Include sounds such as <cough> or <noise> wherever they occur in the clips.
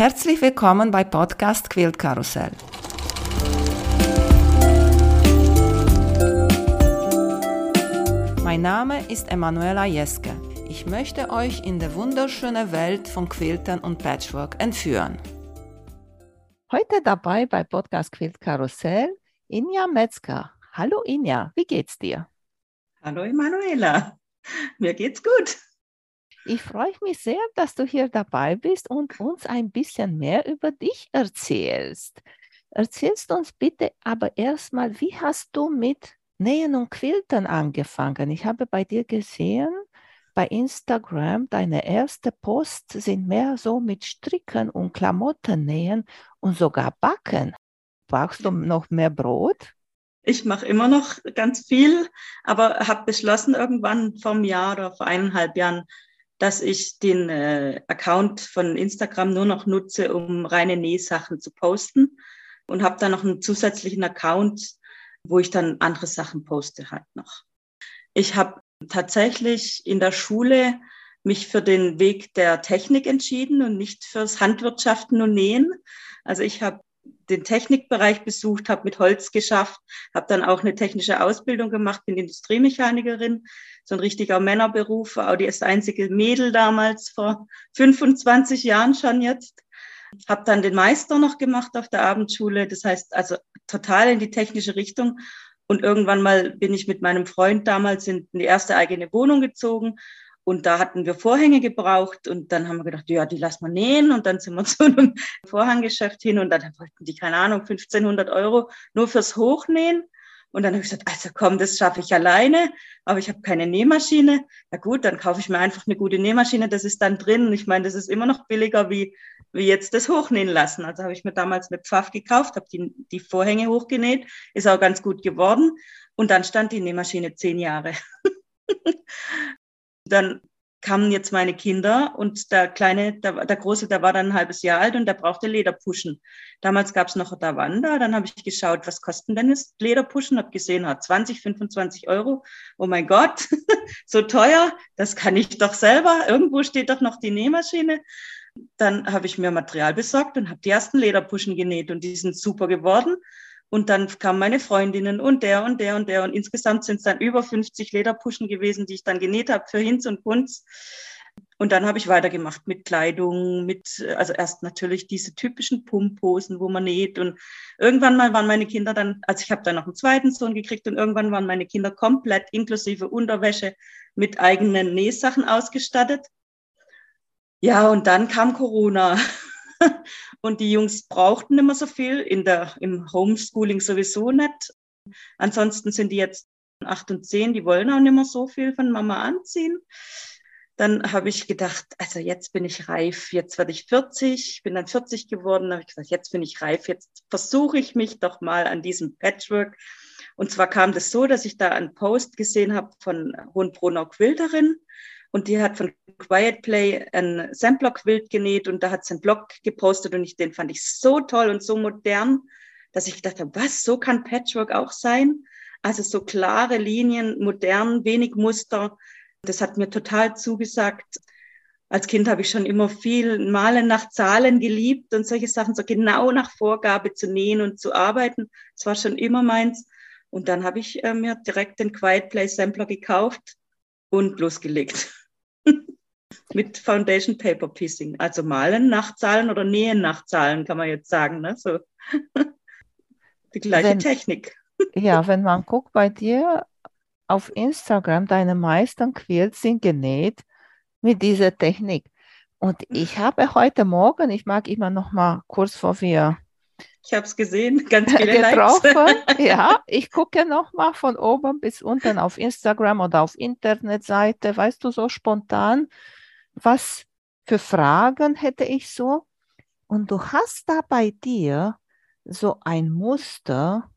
Herzlich willkommen bei Podcast Quilt Karussell. Mein Name ist Emanuela Jeske. Ich möchte euch in die wunderschöne Welt von Quiltern und Patchwork entführen. Heute dabei bei Podcast Quilt Karussell Inja Metzger. Hallo Inja, wie geht's dir? Hallo Emanuela, <laughs> mir geht's gut. Ich freue mich sehr, dass du hier dabei bist und uns ein bisschen mehr über dich erzählst. Erzählst uns bitte aber erstmal, wie hast du mit Nähen und Quiltern angefangen? Ich habe bei dir gesehen, bei Instagram, deine erste Post sind mehr so mit Stricken und Klamotten nähen und sogar backen. Brauchst du noch mehr Brot? Ich mache immer noch ganz viel, aber habe beschlossen, irgendwann vor einem Jahr oder vor eineinhalb Jahren dass ich den äh, Account von Instagram nur noch nutze, um reine Nähsachen zu posten und habe dann noch einen zusätzlichen Account, wo ich dann andere Sachen poste halt noch. Ich habe tatsächlich in der Schule mich für den Weg der Technik entschieden und nicht fürs Handwirtschaften und Nähen. Also ich habe den Technikbereich besucht, habe mit Holz geschafft, habe dann auch eine technische Ausbildung gemacht, bin Industriemechanikerin, so ein richtiger Männerberuf, auch das einzige Mädel damals vor 25 Jahren schon jetzt. Habe dann den Meister noch gemacht auf der Abendschule, das heißt also total in die technische Richtung. Und irgendwann mal bin ich mit meinem Freund damals in die erste eigene Wohnung gezogen und da hatten wir Vorhänge gebraucht und dann haben wir gedacht, ja, die lassen wir nähen und dann sind wir <laughs> zu einem Vorhanggeschäft hin und dann wollten die, keine Ahnung, 1500 Euro nur fürs Hochnähen. Und dann habe ich gesagt, also komm, das schaffe ich alleine, aber ich habe keine Nähmaschine. Na gut, dann kaufe ich mir einfach eine gute Nähmaschine, das ist dann drin. Ich meine, das ist immer noch billiger wie, wie jetzt das Hochnähen lassen. Also habe ich mir damals eine Pfaff gekauft, habe die, die Vorhänge hochgenäht, ist auch ganz gut geworden. Und dann stand die Nähmaschine zehn Jahre. <laughs> dann kamen jetzt meine Kinder und der Kleine, der, der Große, der war dann ein halbes Jahr alt und der brauchte Lederpuschen. Damals gab es noch Davanda, dann habe ich geschaut, was kosten denn das Lederpuschen, habe gesehen, hat 20, 25 Euro. Oh mein Gott, <laughs> so teuer, das kann ich doch selber. Irgendwo steht doch noch die Nähmaschine. Dann habe ich mir Material besorgt und habe die ersten Lederpuschen genäht und die sind super geworden. Und dann kamen meine Freundinnen und der und der und der. Und insgesamt sind es dann über 50 Lederpuschen gewesen, die ich dann genäht habe für Hinz und Kunz. Und dann habe ich weitergemacht mit Kleidung, mit, also erst natürlich diese typischen Pumphosen, wo man näht. Und irgendwann mal waren meine Kinder dann, also ich habe dann noch einen zweiten Sohn gekriegt und irgendwann waren meine Kinder komplett inklusive Unterwäsche mit eigenen Nähsachen ausgestattet. Ja, und dann kam Corona. <laughs> und die Jungs brauchten immer so viel, in der, im Homeschooling sowieso nicht. Ansonsten sind die jetzt acht und zehn, die wollen auch nicht mehr so viel von Mama anziehen. Dann habe ich gedacht, also jetzt bin ich reif, jetzt werde ich 40, bin dann 40 geworden, habe ich gesagt, jetzt bin ich reif, jetzt versuche ich mich doch mal an diesem Patchwork. Und zwar kam das so, dass ich da einen Post gesehen habe von Hohenbrunner Quilterin und die hat von Quiet Play ein Sampler-Quilt genäht und da hat sie einen Blog gepostet und ich, den fand ich so toll und so modern, dass ich gedacht habe, was, so kann Patchwork auch sein? Also so klare Linien, modern, wenig Muster. Das hat mir total zugesagt. Als Kind habe ich schon immer viel Malen nach Zahlen geliebt und solche Sachen, so genau nach Vorgabe zu nähen und zu arbeiten. Das war schon immer meins. Und dann habe ich äh, mir direkt den Quiet Play Sampler gekauft und losgelegt. Mit Foundation Paper Piecing, also malen nach Zahlen oder nähen nach Zahlen, kann man jetzt sagen. Ne? So. <laughs> Die gleiche wenn, Technik. Ja, <laughs> wenn man guckt bei dir auf Instagram, deine meisten Quilts sind genäht mit dieser Technik. Und ich habe heute Morgen, ich mag immer noch mal kurz vor wir ich habe es gesehen, ganz viele <laughs> getroffen. Likes. ja, ich gucke nochmal von oben bis unten auf Instagram oder auf Internetseite, weißt du, so spontan, was für Fragen hätte ich so. Und du hast da bei dir so ein Muster,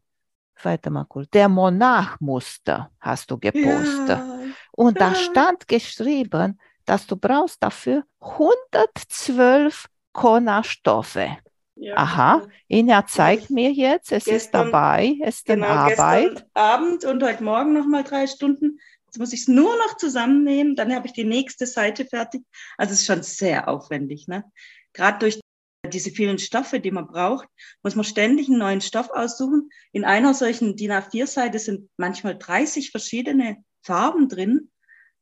warte mal kurz, der Monarchmuster hast du gepostet. Ja. Und da <laughs> stand geschrieben, dass du brauchst dafür 112 Kona-Stoffe. Ja. Aha, Ina zeigt mir jetzt, es gestern, ist dabei, es ist genau, in Arbeit. Abend und heute Morgen nochmal drei Stunden. Jetzt muss ich es nur noch zusammennehmen, dann habe ich die nächste Seite fertig. Also es ist schon sehr aufwendig. Ne? Gerade durch diese vielen Stoffe, die man braucht, muss man ständig einen neuen Stoff aussuchen. In einer solchen DIN A4-Seite sind manchmal 30 verschiedene Farben drin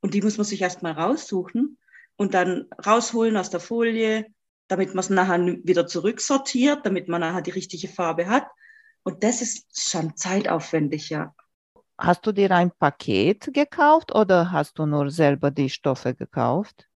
und die muss man sich erstmal raussuchen und dann rausholen aus der Folie, damit man es nachher wieder zurücksortiert, damit man nachher die richtige Farbe hat. Und das ist schon zeitaufwendig, ja. Hast du dir ein Paket gekauft oder hast du nur selber die Stoffe gekauft?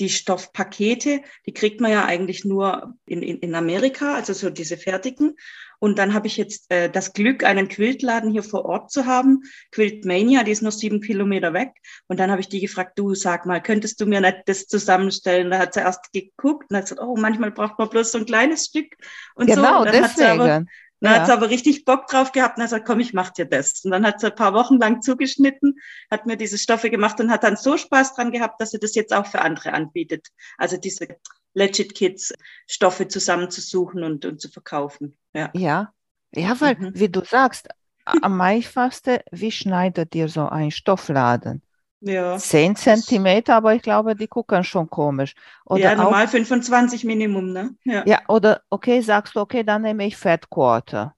die Stoffpakete, die kriegt man ja eigentlich nur in, in, in Amerika, also so diese fertigen. Und dann habe ich jetzt äh, das Glück, einen Quiltladen hier vor Ort zu haben. Quiltmania, die ist nur sieben Kilometer weg. Und dann habe ich die gefragt, du sag mal, könntest du mir nicht das zusammenstellen? Da hat sie erst geguckt und hat gesagt, oh, manchmal braucht man bloß so ein kleines Stück. Und genau, so. Und deswegen. Dann ja. hat sie aber richtig Bock drauf gehabt und hat gesagt, komm, ich mach dir das. Und dann hat sie ein paar Wochen lang zugeschnitten, hat mir diese Stoffe gemacht und hat dann so Spaß dran gehabt, dass sie das jetzt auch für andere anbietet. Also diese Legit Kids Stoffe zusammenzusuchen und, und zu verkaufen. Ja, ja, ja weil, mhm. wie du sagst, am einfachsten, wie schneidet ihr so ein Stoffladen? Ja. 10 Zentimeter, aber ich glaube, die gucken schon komisch. Oder ja, normal auch, 25 Minimum, ne? Ja. ja, oder okay, sagst du, okay, dann nehme ich Fat Quarter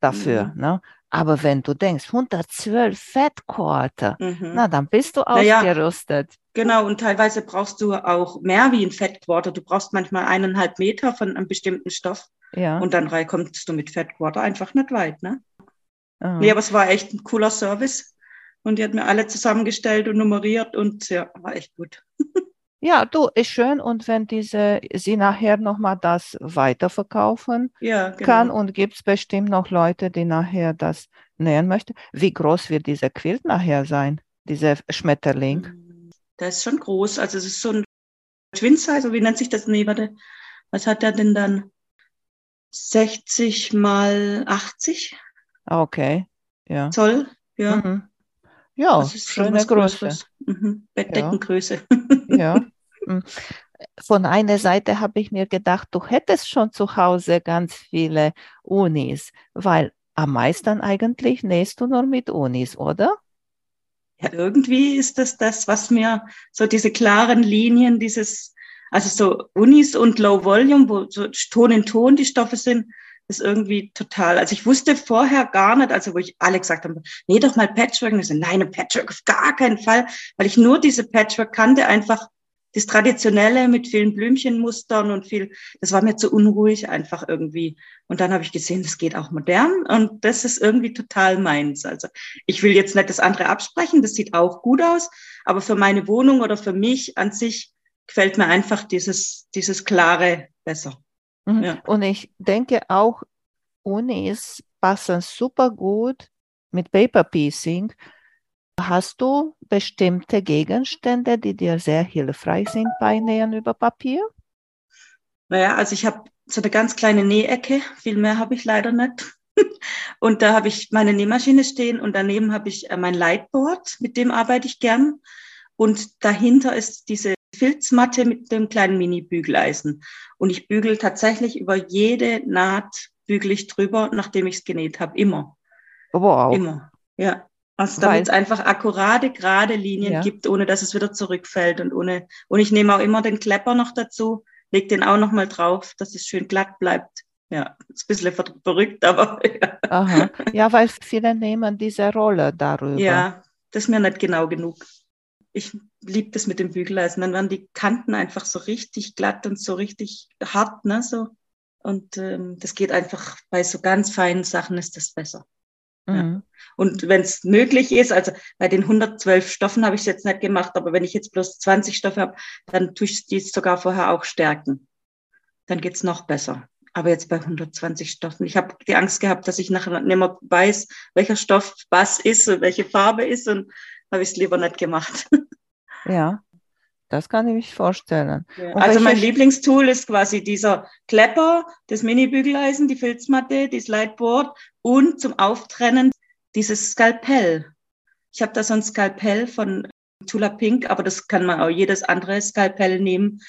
dafür, mhm. ne? Aber wenn du denkst, 112 Fat Quarter, mhm. na, dann bist du ausgerüstet. Naja, genau, und teilweise brauchst du auch mehr wie ein Fat Quarter. Du brauchst manchmal eineinhalb Meter von einem bestimmten Stoff. Ja. Und dann kommst du mit Fat Quarter einfach nicht weit, ne? Mhm. Nee, aber es war echt ein cooler Service. Und die hat mir alle zusammengestellt und nummeriert und ja, war echt gut. <laughs> Ja, du, ist schön. Und wenn diese, sie nachher nochmal das weiterverkaufen ja, genau. kann und gibt es bestimmt noch Leute, die nachher das nähen möchten. Wie groß wird dieser Quilt nachher sein, dieser Schmetterling? Der ist schon groß. Also es ist so ein Twin Size, wie nennt sich das? Nee, warte. Was hat der denn dann? 60 mal 80? Okay, ja. Zoll, ja. Mhm. Ja, das ist schöne Größe. Mhm. Bettdeckengröße. Ja. ja. <laughs> Mhm. Von einer Seite habe ich mir gedacht, du hättest schon zu Hause ganz viele Unis, weil am meisten eigentlich nähst du nur mit Unis, oder? Ja, irgendwie ist das das, was mir so diese klaren Linien, dieses, also so Unis und Low Volume, wo so Ton in Ton die Stoffe sind, ist irgendwie total, also ich wusste vorher gar nicht, also wo ich alle gesagt habe, nee, doch mal Patchwork. Und ich so, nein, Patchwork auf gar keinen Fall, weil ich nur diese Patchwork kannte, einfach das Traditionelle mit vielen Blümchenmustern und viel, das war mir zu unruhig einfach irgendwie. Und dann habe ich gesehen, das geht auch modern und das ist irgendwie total meins. Also ich will jetzt nicht das andere absprechen, das sieht auch gut aus, aber für meine Wohnung oder für mich an sich gefällt mir einfach dieses, dieses Klare besser. Mhm. Ja. Und ich denke auch, Unis passen super gut mit Paper Piecing. Hast du bestimmte Gegenstände, die dir sehr hilfreich sind bei Nähen über Papier? Naja, also ich habe so eine ganz kleine Nähecke, viel mehr habe ich leider nicht. <laughs> Und da habe ich meine Nähmaschine stehen und daneben habe ich äh, mein Lightboard, mit dem arbeite ich gern. Und dahinter ist diese Filzmatte mit dem kleinen Mini-Bügeleisen. Und ich bügel tatsächlich über jede Naht, bügel ich drüber, nachdem ich es genäht habe. Immer. Wow. Immer. Ja. Also damit es einfach akkurate, gerade Linien ja. gibt, ohne dass es wieder zurückfällt. Und ohne, und ich nehme auch immer den Klepper noch dazu, leg den auch noch mal drauf, dass es schön glatt bleibt. Ja, ist ein bisschen verrückt, aber <laughs> ja. Aha. Ja, weil viele nehmen diese Rolle darüber. Ja, das ist mir nicht genau genug ich liebe das mit dem Bügeleisen. Dann werden die Kanten einfach so richtig glatt und so richtig hart, ne, so. Und ähm, das geht einfach bei so ganz feinen Sachen ist das besser. Mhm. Ja. Und wenn es möglich ist, also bei den 112 Stoffen habe ich es jetzt nicht gemacht, aber wenn ich jetzt bloß 20 Stoffe habe, dann tue ich die sogar vorher auch stärken. Dann geht's noch besser. Aber jetzt bei 120 Stoffen. Ich habe die Angst gehabt, dass ich nachher nicht mehr weiß, welcher Stoff was ist und welche Farbe ist. Und habe ich es lieber nicht gemacht. Ja, das kann ich mir vorstellen. Ja. Also mein Lieblingstool ist quasi dieser Klepper, das Mini-Bügeleisen, die Filzmatte, das Lightboard und zum Auftrennen dieses Skalpell. Ich habe da so ein Skalpell von Tula Pink, aber das kann man auch jedes andere Skalpell nehmen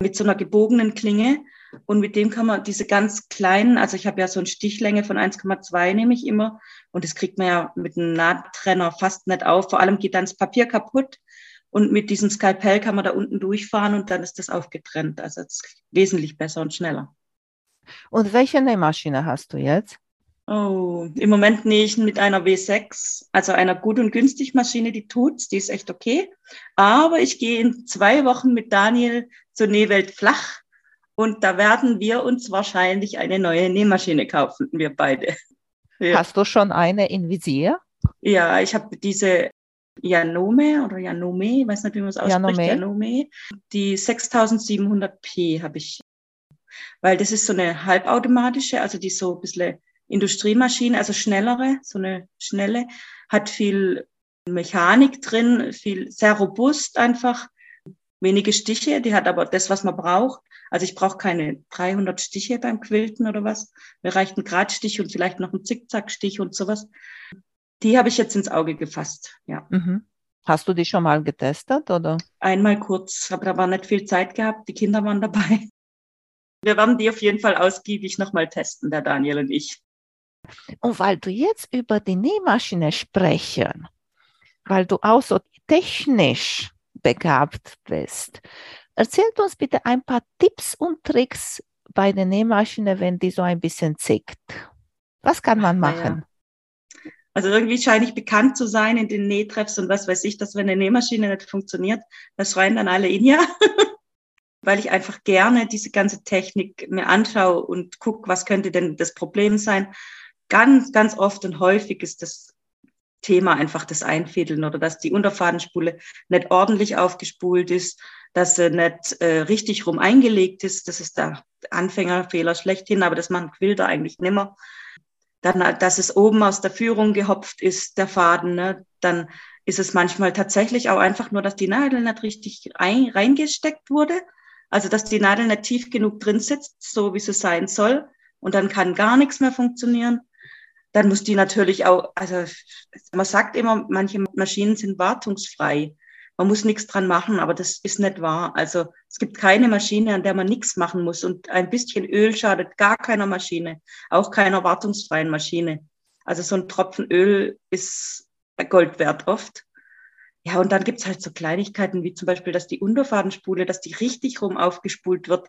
mit so einer gebogenen Klinge. Und mit dem kann man diese ganz kleinen, also ich habe ja so eine Stichlänge von 1,2 nehme ich immer. Und das kriegt man ja mit einem Nahttrenner fast nicht auf. Vor allem geht dann das Papier kaputt. Und mit diesem Skalpell kann man da unten durchfahren und dann ist das aufgetrennt. Also es ist wesentlich besser und schneller. Und welche Nähmaschine hast du jetzt? Oh, im Moment nähe ich mit einer W6, also einer gut und günstig Maschine, die tut's, die ist echt okay. Aber ich gehe in zwei Wochen mit Daniel zur Nähwelt flach und da werden wir uns wahrscheinlich eine neue Nähmaschine kaufen, wir beide. <laughs> Ja. Hast du schon eine in Visier? Ja, ich habe diese Janome oder Janome, ich weiß nicht, wie man es ausspricht, Janome. Janome. Die 6700p habe ich, weil das ist so eine halbautomatische, also die so ein bisschen Industriemaschine, also schnellere, so eine schnelle, hat viel Mechanik drin, viel sehr robust einfach, wenige Stiche, die hat aber das, was man braucht. Also ich brauche keine 300 Stiche beim Quilten oder was. Mir reicht ein Gradstich und vielleicht noch ein Zickzackstich und sowas. Die habe ich jetzt ins Auge gefasst, ja. Mhm. Hast du die schon mal getestet oder? Einmal kurz, aber da war nicht viel Zeit gehabt. Die Kinder waren dabei. Wir werden die auf jeden Fall ausgiebig nochmal testen, der Daniel und ich. Und weil du jetzt über die Nähmaschine sprechen, weil du auch so technisch begabt bist, erzählt uns bitte ein paar Tipps und Tricks bei der Nähmaschine, wenn die so ein bisschen zickt. Was kann man machen? Ja. Also irgendwie scheine ich bekannt zu sein in den Nähtreffs und was weiß ich, dass wenn eine Nähmaschine nicht funktioniert, da schreien dann alle in ja. <laughs> Weil ich einfach gerne diese ganze Technik mir anschaue und gucke, was könnte denn das Problem sein ganz, ganz oft und häufig ist das Thema einfach das Einfädeln oder dass die Unterfadenspule nicht ordentlich aufgespult ist, dass sie nicht äh, richtig rum eingelegt ist. Das ist der Anfängerfehler schlechthin, aber das machen Quilter eigentlich nimmer. Dann, dass es oben aus der Führung gehopft ist, der Faden, ne? dann ist es manchmal tatsächlich auch einfach nur, dass die Nadel nicht richtig rein, reingesteckt wurde. Also, dass die Nadel nicht tief genug drin sitzt, so wie sie sein soll. Und dann kann gar nichts mehr funktionieren dann muss die natürlich auch, also man sagt immer, manche Maschinen sind wartungsfrei. Man muss nichts dran machen, aber das ist nicht wahr. Also es gibt keine Maschine, an der man nichts machen muss. Und ein bisschen Öl schadet gar keiner Maschine, auch keiner wartungsfreien Maschine. Also so ein Tropfen Öl ist Gold wert oft. Ja, und dann gibt's halt so Kleinigkeiten wie zum Beispiel, dass die Unterfadenspule, dass die richtig rum aufgespult wird.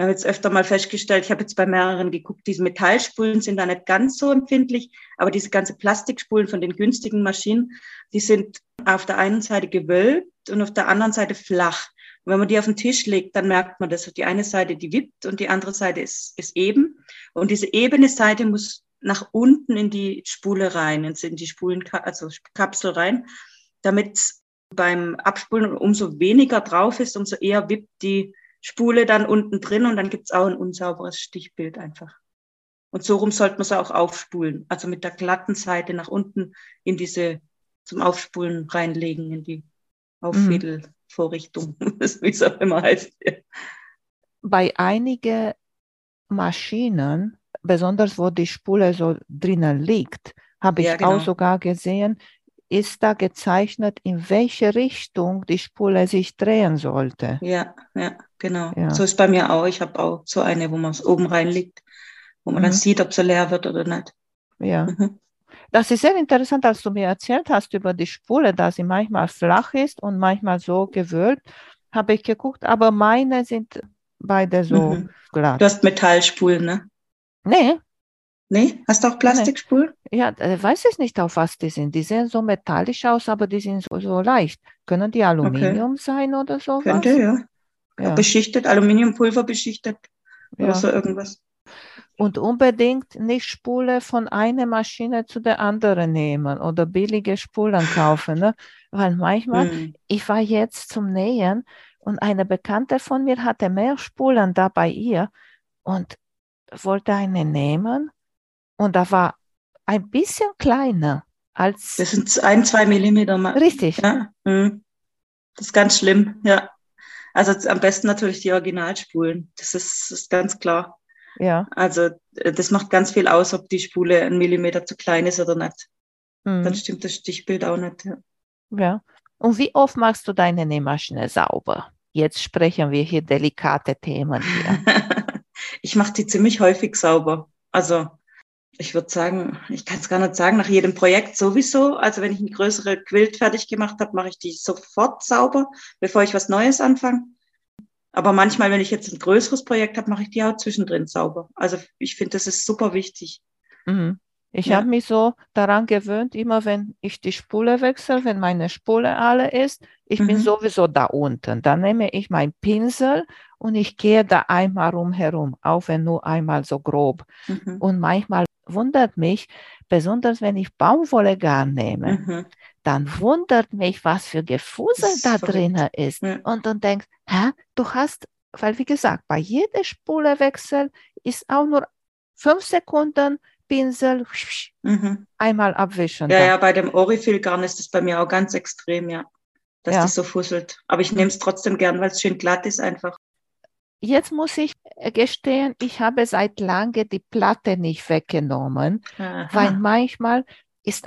Wir haben jetzt öfter mal festgestellt, ich habe jetzt bei mehreren geguckt, diese Metallspulen sind da nicht ganz so empfindlich, aber diese ganze Plastikspulen von den günstigen Maschinen, die sind auf der einen Seite gewölbt und auf der anderen Seite flach. Und wenn man die auf den Tisch legt, dann merkt man das. Die eine Seite, die wippt und die andere Seite ist, ist eben. Und diese ebene Seite muss nach unten in die Spule rein, in die Spulen, also Kapsel rein, damit beim Abspulen umso weniger drauf ist, umso eher wippt die Spule dann unten drin und dann gibt's auch ein unsauberes Stichbild einfach. Und so rum sollte man es auch aufspulen. Also mit der glatten Seite nach unten in diese zum Aufspulen reinlegen, in die Auffädelvorrichtung, mhm. <laughs> wie es auch immer heißt. Bei einigen Maschinen, besonders wo die Spule so drinnen liegt, habe ich ja, genau. auch sogar gesehen, ist da gezeichnet, in welche Richtung die Spule sich drehen sollte. Ja, ja, genau. Ja. So ist bei mir auch. Ich habe auch so eine, wo man es oben reinlegt, wo man mhm. dann sieht, ob sie leer wird oder nicht. Ja. Mhm. Das ist sehr interessant, als du mir erzählt hast über die Spule, dass sie manchmal flach ist und manchmal so gewölbt, habe ich geguckt, aber meine sind beide so mhm. glatt. Du hast Metallspulen, ne? Nee, Nee, hast du auch Plastikspulen? Ja, äh, weiß ich nicht, auf was die sind. Die sehen so metallisch aus, aber die sind so, so leicht. Können die Aluminium okay. sein oder so? Könnte, ja. ja. Beschichtet, Aluminiumpulver beschichtet ja. oder so irgendwas. Und unbedingt nicht Spule von einer Maschine zu der anderen nehmen oder billige Spulen kaufen. Ne? Weil manchmal, hm. ich war jetzt zum Nähen und eine Bekannte von mir hatte mehr Spulen da bei ihr und wollte eine nehmen und da war ein bisschen kleiner als. Das sind ein, zwei Millimeter. Mal. Richtig. Ja. Mhm. Das ist ganz schlimm, ja. Also am besten natürlich die Originalspulen. Das ist, ist ganz klar. Ja. Also äh, das macht ganz viel aus, ob die Spule ein Millimeter zu klein ist oder nicht. Mhm. Dann stimmt das Stichbild auch nicht. Ja. ja. Und wie oft machst du deine Nähmaschine sauber? Jetzt sprechen wir hier delikate Themen hier. <laughs> ich mache die ziemlich häufig sauber. Also ich würde sagen, ich kann es gar nicht sagen, nach jedem Projekt sowieso. Also wenn ich eine größere Quilt fertig gemacht habe, mache ich die sofort sauber, bevor ich was Neues anfange. Aber manchmal, wenn ich jetzt ein größeres Projekt habe, mache ich die auch zwischendrin sauber. Also ich finde, das ist super wichtig. Mhm. Ich ja. habe mich so daran gewöhnt, immer wenn ich die Spule wechsle, wenn meine Spule alle ist, ich mhm. bin sowieso da unten. Dann nehme ich meinen Pinsel und ich gehe da einmal rumherum, auch wenn nur einmal so grob. Mhm. Und manchmal wundert mich, besonders wenn ich Baumwollegarn nehme, mhm. dann wundert mich, was für Gefusel da drin ist. Ja. Und dann denkst, hä, du hast, weil wie gesagt, bei jedem Spulewechsel ist auch nur fünf Sekunden Pinsel mhm. einmal abwischen. Ja, ja, bei dem Orifilgarn ist es bei mir auch ganz extrem, ja, dass ja. das so fusselt. Aber ich nehme es trotzdem gern, weil es schön glatt ist einfach. Jetzt muss ich gestehen, ich habe seit lange die Platte nicht weggenommen, Aha. weil manchmal ist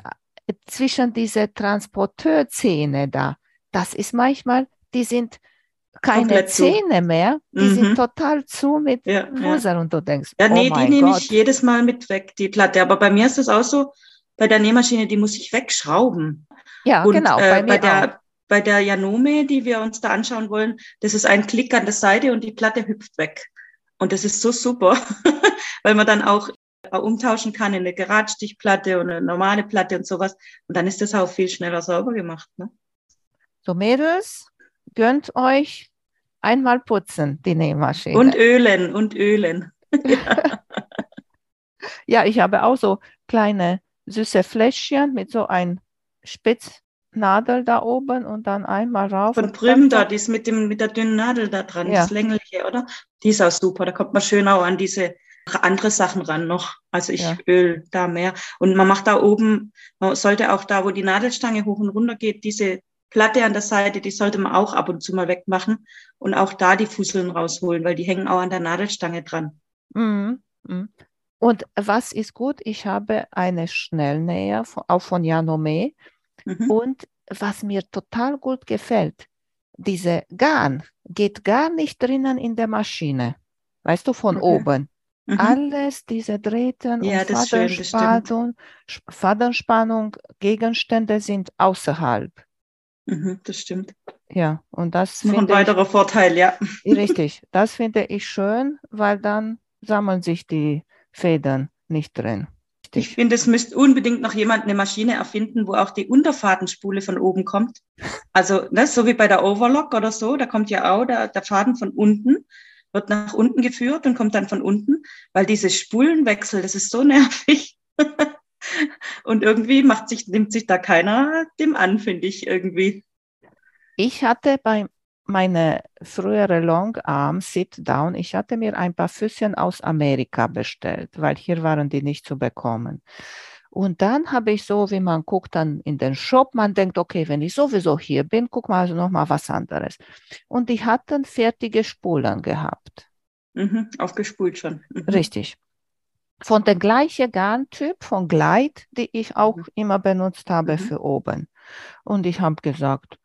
zwischen diese Transporteurzähne da, das ist manchmal, die sind keine Zähne mehr, die mhm. sind total zu mit ja, Fussern ja. und du denkst, ja, nee, oh die nehme ich jedes Mal mit weg, die Platte. Aber bei mir ist das auch so, bei der Nähmaschine, die muss ich wegschrauben. Ja, und, genau. Bei, äh, bei der, bei der Janome, die wir uns da anschauen wollen, das ist ein Klick an der Seite und die Platte hüpft weg. Und das ist so super, <laughs> weil man dann auch umtauschen kann in eine Geradstichplatte und eine normale Platte und sowas. Und dann ist das auch viel schneller sauber gemacht. Ne? So Mädels, gönnt euch einmal putzen, die Nähmaschine. Und ölen, und ölen. <laughs> ja. ich habe auch so kleine süße Fläschchen mit so ein Spitznadel da oben und dann einmal rauf. Von Prüm da, die ist mit, dem, mit der dünnen Nadel da dran, ja. das längliche, oder? Die ist auch super, da kommt man schön auch an diese andere Sachen ran noch. Also ich ja. öl da mehr. Und man macht da oben, man sollte auch da, wo die Nadelstange hoch und runter geht, diese Platte an der Seite, die sollte man auch ab und zu mal wegmachen und auch da die Fusseln rausholen, weil die hängen auch an der Nadelstange dran. Mhm. mhm. Und was ist gut? Ich habe eine Schnellnäher, auch von Janome. Mhm. Und was mir total gut gefällt, diese Garn geht gar nicht drinnen in der Maschine. Weißt du, von okay. oben. Mhm. Alles, diese Drähten ja, und Fadenspannung, Fadenspannung, Gegenstände sind außerhalb. Mhm, das stimmt. Ja, und das, das ist noch ein weiterer ich, Vorteil, ja. <laughs> Richtig, das finde ich schön, weil dann sammeln sich die Federn nicht drin. Ich finde, es müsste unbedingt noch jemand eine Maschine erfinden, wo auch die Unterfadenspule von oben kommt. Also, ne, so wie bei der Overlock oder so, da kommt ja auch der, der Faden von unten, wird nach unten geführt und kommt dann von unten, weil diese Spulenwechsel, das ist so nervig. <laughs> Und irgendwie macht sich, nimmt sich da keiner dem an, finde ich irgendwie. Ich hatte bei meiner früheren Longarm Sit-Down, ich hatte mir ein paar Füßchen aus Amerika bestellt, weil hier waren die nicht zu bekommen. Und dann habe ich so, wie man guckt dann in den Shop, man denkt, okay, wenn ich sowieso hier bin, guck mal also noch mal was anderes. Und die hatten fertige Spulen gehabt. Mhm, aufgespult schon. Mhm. Richtig von der gleichen Garntyp, von Glide, die ich auch mhm. immer benutzt habe mhm. für oben. Und ich habe gesagt,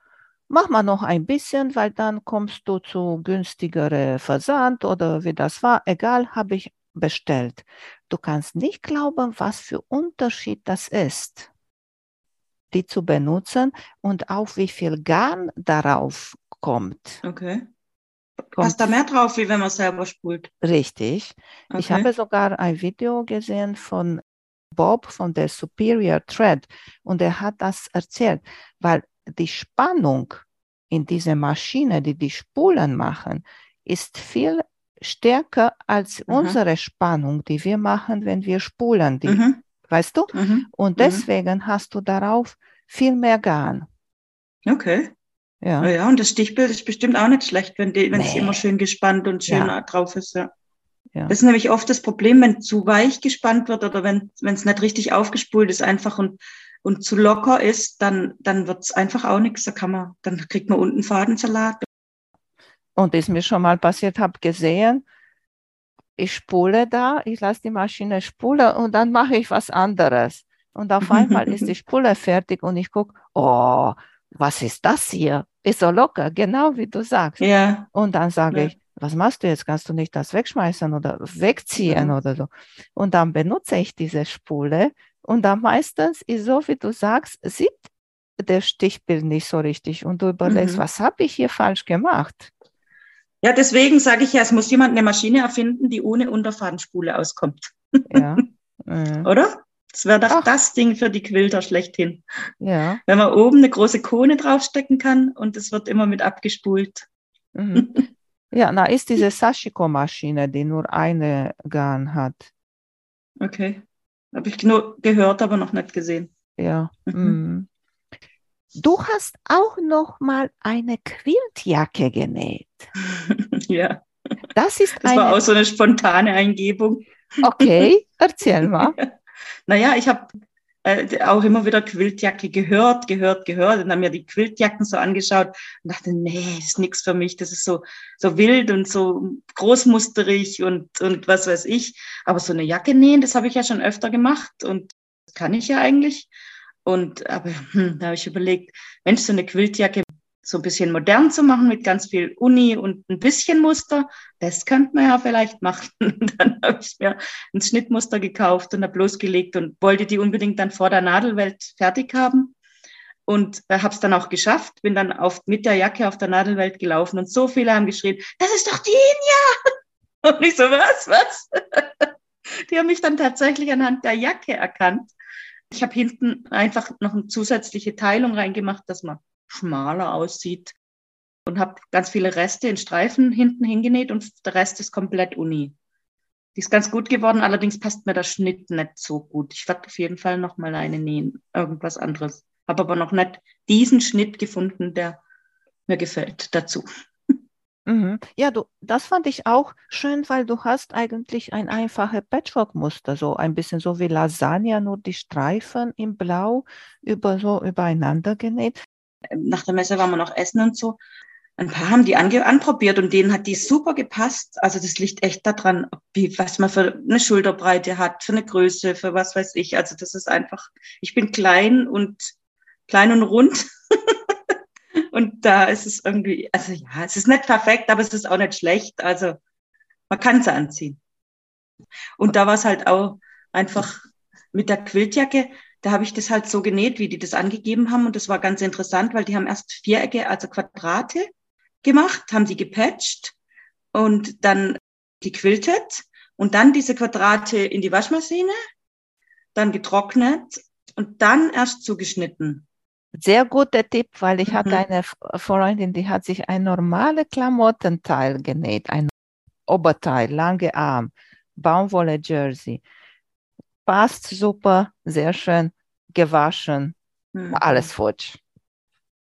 mach mal noch ein bisschen, weil dann kommst du zu günstigere Versand oder wie das war. Egal, habe ich bestellt. Du kannst nicht glauben, was für Unterschied das ist, die zu benutzen und auch wie viel Garn darauf kommt. Okay. Passt da mehr drauf, wie wenn man selber spult? Richtig. Okay. Ich habe sogar ein Video gesehen von Bob von der Superior Thread und er hat das erzählt, weil die Spannung in dieser Maschine, die die Spulen machen, ist viel stärker als mhm. unsere Spannung, die wir machen, wenn wir spulen, die, mhm. weißt du? Mhm. Und mhm. deswegen hast du darauf viel mehr Garn. Okay. Ja. ja, und das Stichbild ist bestimmt auch nicht schlecht, wenn es nee. immer schön gespannt und schön ja. drauf ist. Ja. ja. Das ist nämlich oft das Problem, wenn zu weich gespannt wird oder wenn es nicht richtig aufgespult ist, einfach und, und zu locker ist, dann, dann wird es einfach auch nichts. Da kann man, dann kriegt man unten Fadensalat. Und ist mir schon mal passiert, habe gesehen, ich spule da, ich lasse die Maschine spulen und dann mache ich was anderes. Und auf einmal ist die <laughs> Spule fertig und ich gucke, oh, was ist das hier? Ist so locker, genau wie du sagst. Ja. Und dann sage ja. ich, was machst du jetzt? Kannst du nicht das wegschmeißen oder wegziehen Mhm. oder so? Und dann benutze ich diese Spule und dann meistens ist so, wie du sagst, sieht der Stichbild nicht so richtig und du überlegst, Mhm. was habe ich hier falsch gemacht? Ja, deswegen sage ich ja, es muss jemand eine Maschine erfinden, die ohne Unterfadenspule auskommt, Ja. <laughs> Mhm. oder? Das wäre doch Ach. das Ding für die Quilter schlechthin. Ja. Wenn man oben eine große Kone draufstecken kann und es wird immer mit abgespult. Mhm. <laughs> Ja, na, ist diese Sashiko-Maschine, die nur eine Garn hat. Okay. Habe ich nur gehört, aber noch nicht gesehen. Ja. Mhm. Mhm. Du hast auch noch mal eine Quiltjacke genäht. <laughs> ja, Das ist das eine. war auch so eine spontane Eingebung. Okay, <laughs> erzähl mal. Naja, ich habe äh, auch immer wieder Quiltjacke gehört, gehört, gehört und dann mir die Quiltjacken so angeschaut und dachte, nee, das ist nichts für mich. Das ist so, so wild und so großmusterig und, und was weiß ich. Aber so eine Jacke nähen, das habe ich ja schon öfter gemacht und kann ich ja eigentlich. Und aber hm, da habe ich überlegt, Mensch, so eine Quiltjacke so ein bisschen modern zu machen mit ganz viel Uni und ein bisschen Muster, das könnte man ja vielleicht machen. <laughs> Und dann habe ich mir ein Schnittmuster gekauft und habe losgelegt und wollte die unbedingt dann vor der Nadelwelt fertig haben. Und äh, habe es dann auch geschafft, bin dann auf, mit der Jacke auf der Nadelwelt gelaufen und so viele haben geschrien, das ist doch die Inja! <laughs> Und ich so, was, was? <laughs> Die haben mich dann tatsächlich anhand der Jacke erkannt. Ich habe hinten einfach noch eine zusätzliche Teilung reingemacht, dass man schmaler aussieht und habe ganz viele Reste in Streifen hinten hingenäht und der Rest ist komplett Uni. Die ist ganz gut geworden, allerdings passt mir der Schnitt nicht so gut. Ich werde auf jeden Fall noch mal eine nähen, irgendwas anderes. Habe aber noch nicht diesen Schnitt gefunden, der mir gefällt dazu. Mhm. Ja, du, das fand ich auch schön, weil du hast eigentlich ein einfaches Patchwork-Muster, so ein bisschen so wie Lasagne, nur die Streifen in Blau über so übereinander genäht. Nach der Messe waren wir noch essen und so. Ein paar haben die ange anprobiert und denen hat die super gepasst. Also das liegt echt daran, wie, was man für eine Schulterbreite hat, für eine Größe, für was weiß ich. Also das ist einfach, ich bin klein und klein und rund. <laughs> und da ist es irgendwie, also ja, es ist nicht perfekt, aber es ist auch nicht schlecht. Also man kann es anziehen. Und da war es halt auch einfach mit der Quiltjacke, da habe ich das halt so genäht, wie die das angegeben haben. Und das war ganz interessant, weil die haben erst Vierecke, also Quadrate gemacht, haben die gepatcht und dann gequiltet und dann diese Quadrate in die Waschmaschine, dann getrocknet und dann erst zugeschnitten. Sehr guter Tipp, weil ich hatte Mhm. eine F- Freundin, die hat sich ein normale Klamottenteil genäht, ein Oberteil, lange Arm, Baumwolle Jersey. Passt super, sehr schön, gewaschen, Mhm. alles futsch.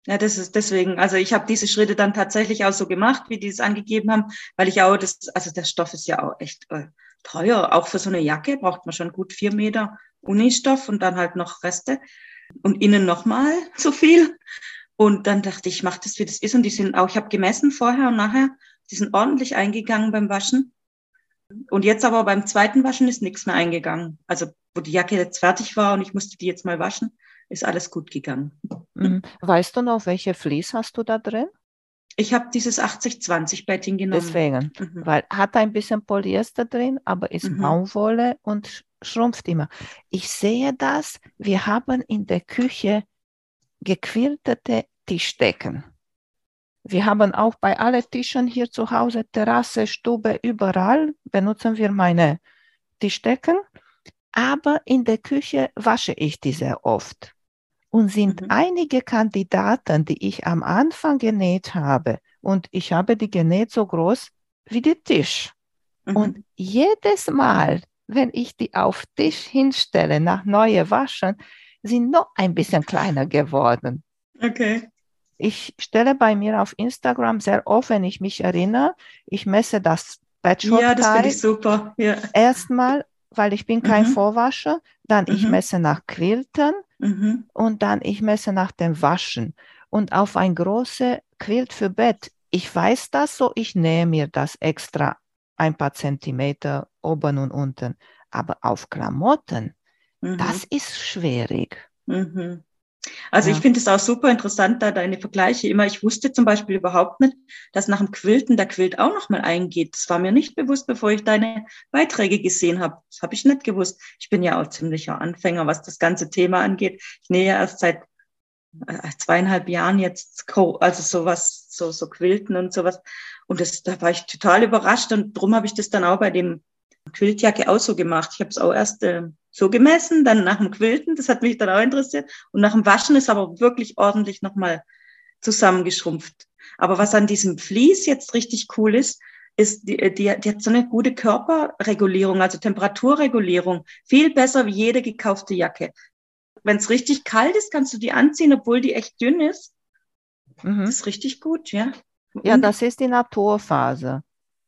Ja, das ist deswegen, also ich habe diese Schritte dann tatsächlich auch so gemacht, wie die es angegeben haben, weil ich auch das, also der Stoff ist ja auch echt äh, teuer. Auch für so eine Jacke braucht man schon gut vier Meter Unistoff und dann halt noch Reste und innen nochmal <laughs> so viel. Und dann dachte ich, ich mache das, wie das ist. Und die sind auch, ich habe gemessen vorher und nachher, die sind ordentlich eingegangen beim Waschen. Und jetzt aber beim zweiten Waschen ist nichts mehr eingegangen. Also wo die Jacke jetzt fertig war und ich musste die jetzt mal waschen, ist alles gut gegangen. Mhm. Weißt du noch, welche Vlies hast du da drin? Ich habe dieses 80-20 Betting genommen. Deswegen, Mhm. weil hat ein bisschen Polyester drin, aber ist Mhm. Baumwolle und sch- schrumpft immer. Ich sehe das, wir haben in der Küche gequiltete Tischdecken. Wir haben auch bei allen Tischen hier zu Hause, Terrasse, Stube, überall benutzen wir meine Tischdecken. Aber in der Küche wasche ich die sehr oft. Und sind Mhm. einige Kandidaten, die ich am Anfang genäht habe, und ich habe die genäht so groß wie der Tisch. Mhm. Und jedes Mal, wenn ich die auf Tisch hinstelle, nach neue waschen, sind noch ein bisschen kleiner geworden. Okay. Ich stelle bei mir auf Instagram sehr oft, wenn ich mich erinnere, ich messe das Patchwork Ja, das finde ich super. Ja. erstmal, weil ich bin kein Mhm. Vorwascher, dann ich Mhm. messe nach Quilten Mhm. und dann ich messe nach dem Waschen. Und auf ein großes Quilt für Bett, ich weiß das so, ich nähe mir das extra ein paar Zentimeter oben und unten. Aber auf Klamotten, Mhm. das ist schwierig. Mhm. Also ja. ich finde es auch super interessant, da deine Vergleiche immer. Ich wusste zum Beispiel überhaupt nicht, dass nach dem Quilten der Quilt auch nochmal eingeht. Das war mir nicht bewusst, bevor ich deine Beiträge gesehen habe. Das habe ich nicht gewusst. Ich bin ja auch ziemlicher Anfänger, was das ganze Thema angeht. Ich nähe erst seit äh, zweieinhalb Jahren jetzt, also sowas, so, so Quilten und sowas. Und das, da war ich total überrascht und darum habe ich das dann auch bei dem Quiltjacke auch so gemacht. Ich habe es auch erst äh, so gemessen, dann nach dem Quilten, das hat mich dann auch interessiert. Und nach dem Waschen ist aber wirklich ordentlich nochmal zusammengeschrumpft. Aber was an diesem Vlies jetzt richtig cool ist, ist, die, die, die hat so eine gute Körperregulierung, also Temperaturregulierung. Viel besser wie jede gekaufte Jacke. Wenn es richtig kalt ist, kannst du die anziehen, obwohl die echt dünn ist. Mhm. Das ist richtig gut, ja. Ja, das ist die Naturphase.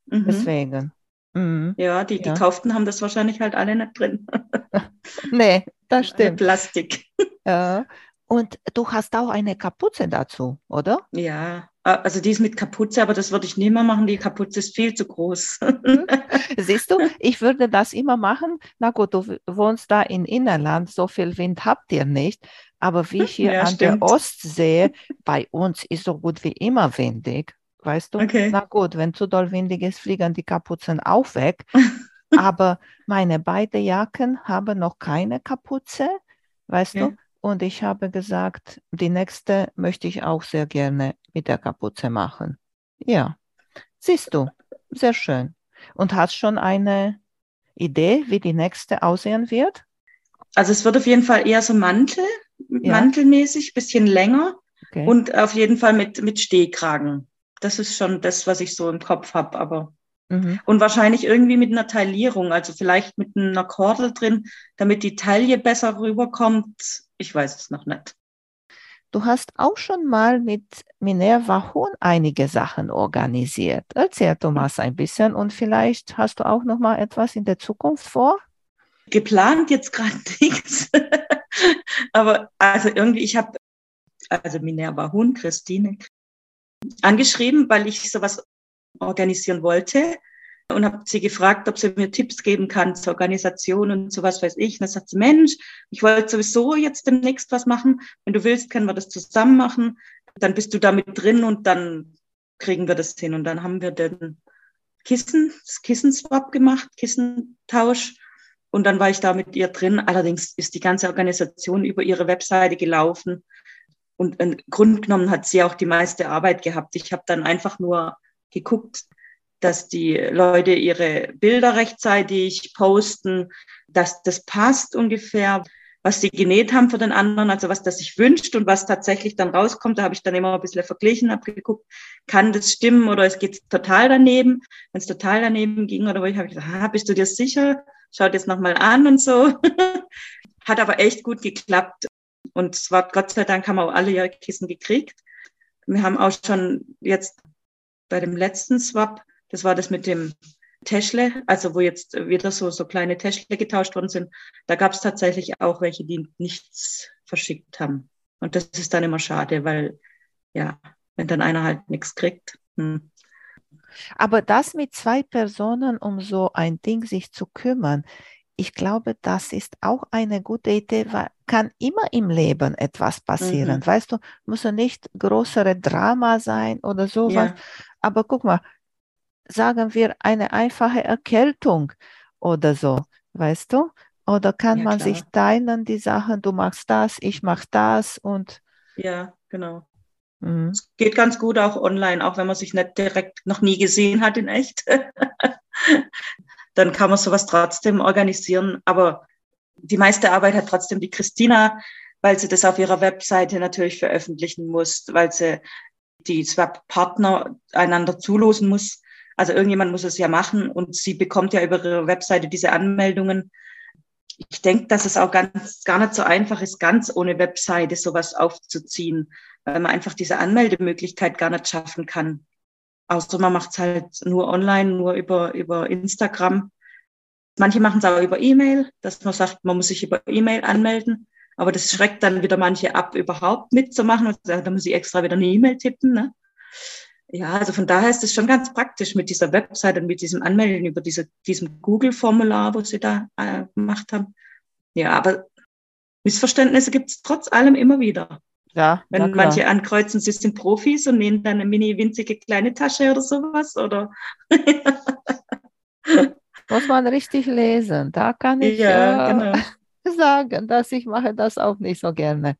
Mhm. Deswegen. Mhm. Ja, die ja. gekauften haben das wahrscheinlich halt alle nicht drin. <laughs> nee, das stimmt. Plastik. Ja. Und du hast auch eine Kapuze dazu, oder? Ja, also die ist mit Kapuze, aber das würde ich nie mehr machen. Die Kapuze ist viel zu groß. <laughs> Siehst du, ich würde das immer machen. Na gut, du wohnst da in Innerland, so viel Wind habt ihr nicht. Aber wie hier ja, an stimmt. der Ostsee, bei uns ist so gut wie immer windig weißt du? Okay. Na gut, wenn zu doll windig ist, fliegen die Kapuzen auch weg. <laughs> Aber meine beiden Jacken haben noch keine Kapuze, weißt ja. du? Und ich habe gesagt, die nächste möchte ich auch sehr gerne mit der Kapuze machen. Ja, siehst du, sehr schön. Und hast schon eine Idee, wie die nächste aussehen wird? Also es wird auf jeden Fall eher so Mantel, ja. mantelmäßig, bisschen länger okay. und auf jeden Fall mit, mit Stehkragen das ist schon das, was ich so im Kopf habe, aber mhm. und wahrscheinlich irgendwie mit einer Taillierung, also vielleicht mit einer Kordel drin, damit die Taille besser rüberkommt. Ich weiß es noch nicht. Du hast auch schon mal mit Minerva Hohn einige Sachen organisiert. Erzähl Thomas ein bisschen und vielleicht hast du auch noch mal etwas in der Zukunft vor? Geplant jetzt gerade <laughs> nichts. Aber also irgendwie, ich habe also Minerva Hohn, Christine angeschrieben, weil ich sowas organisieren wollte und habe sie gefragt, ob sie mir Tipps geben kann zur Organisation und sowas weiß ich. Und dann sagt sie, Mensch, ich wollte sowieso jetzt demnächst was machen. Wenn du willst, können wir das zusammen machen. Dann bist du damit drin und dann kriegen wir das hin. Und dann haben wir den Kissen, das Kissenswap gemacht, Kissentausch. Und dann war ich da mit ihr drin. Allerdings ist die ganze Organisation über ihre Webseite gelaufen. Und im Grunde genommen hat sie auch die meiste Arbeit gehabt. Ich habe dann einfach nur geguckt, dass die Leute ihre Bilder rechtzeitig posten, dass das passt ungefähr, was sie genäht haben für den anderen, also was das sich wünscht und was tatsächlich dann rauskommt. Da habe ich dann immer ein bisschen verglichen, habe geguckt, kann das stimmen oder es geht total daneben. Wenn es total daneben ging oder wo ich habe gesagt, ah, bist du dir sicher? Schaut jetzt nochmal an und so. <laughs> Hat aber echt gut geklappt. Und zwar, Gott sei Dank haben auch alle ihre Kissen gekriegt. Wir haben auch schon jetzt bei dem letzten Swap, das war das mit dem Täschle, also wo jetzt wieder so, so kleine Täschle getauscht worden sind, da gab es tatsächlich auch welche, die nichts verschickt haben. Und das ist dann immer schade, weil ja, wenn dann einer halt nichts kriegt. Hm. Aber das mit zwei Personen, um so ein Ding sich zu kümmern, ich glaube, das ist auch eine gute Idee, weil kann immer im Leben etwas passieren. Mhm. Weißt du, muss ja nicht größere Drama sein oder sowas. Ja. Aber guck mal, sagen wir eine einfache Erkältung oder so, weißt du? Oder kann ja, man klar. sich teilen, die Sachen, du machst das, ich mach das und. Ja, genau. Mhm. Es geht ganz gut auch online, auch wenn man sich nicht direkt noch nie gesehen hat in echt. <laughs> dann kann man sowas trotzdem organisieren. Aber die meiste Arbeit hat trotzdem die Christina, weil sie das auf ihrer Webseite natürlich veröffentlichen muss, weil sie die Swap-Partner einander zulosen muss. Also irgendjemand muss es ja machen und sie bekommt ja über ihre Webseite diese Anmeldungen. Ich denke, dass es auch ganz, gar nicht so einfach ist, ganz ohne Webseite sowas aufzuziehen, weil man einfach diese Anmeldemöglichkeit gar nicht schaffen kann. Außer man macht es halt nur online, nur über, über Instagram. Manche machen es auch über E-Mail, dass man sagt, man muss sich über E-Mail anmelden. Aber das schreckt dann wieder manche ab, überhaupt mitzumachen. Und da muss ich extra wieder eine E-Mail tippen. Ne? Ja, also von daher ist es schon ganz praktisch mit dieser Website und mit diesem Anmelden über diese, diesem Google-Formular, wo sie da äh, gemacht haben. Ja, aber Missverständnisse gibt es trotz allem immer wieder. Ja, Wenn ja, manche ankreuzen, sie sind Profis und nehmen dann eine mini winzige kleine Tasche oder sowas. Oder <laughs> Muss man richtig lesen. Da kann ich ja, äh, genau. <laughs> sagen, dass ich mache das auch nicht so gerne.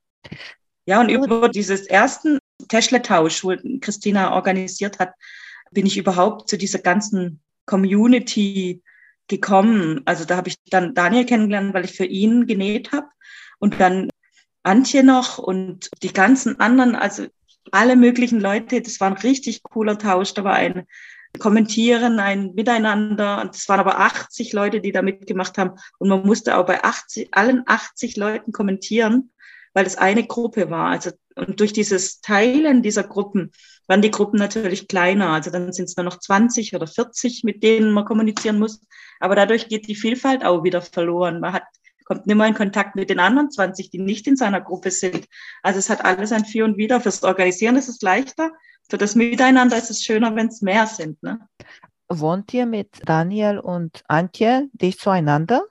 Ja, und über dieses ersten Täschle-Tausch, wo Christina organisiert hat, bin ich überhaupt zu dieser ganzen Community gekommen. Also da habe ich dann Daniel kennengelernt, weil ich für ihn genäht habe und dann Antje noch und die ganzen anderen, also alle möglichen Leute. Das war ein richtig cooler Tausch. Da war ein Kommentieren, ein Miteinander. Und es waren aber 80 Leute, die da mitgemacht haben. Und man musste auch bei 80, allen 80 Leuten kommentieren, weil es eine Gruppe war. Also, und durch dieses Teilen dieser Gruppen waren die Gruppen natürlich kleiner. Also dann sind es nur noch 20 oder 40, mit denen man kommunizieren muss. Aber dadurch geht die Vielfalt auch wieder verloren. Man hat, kommt nicht mehr in Kontakt mit den anderen 20, die nicht in seiner Gruppe sind. Also es hat alles ein Für und Wider. Fürs Organisieren ist es leichter. Für das Miteinander ist es schöner, wenn es mehr sind. Ne? Wohnt ihr mit Daniel und Antje dicht zueinander?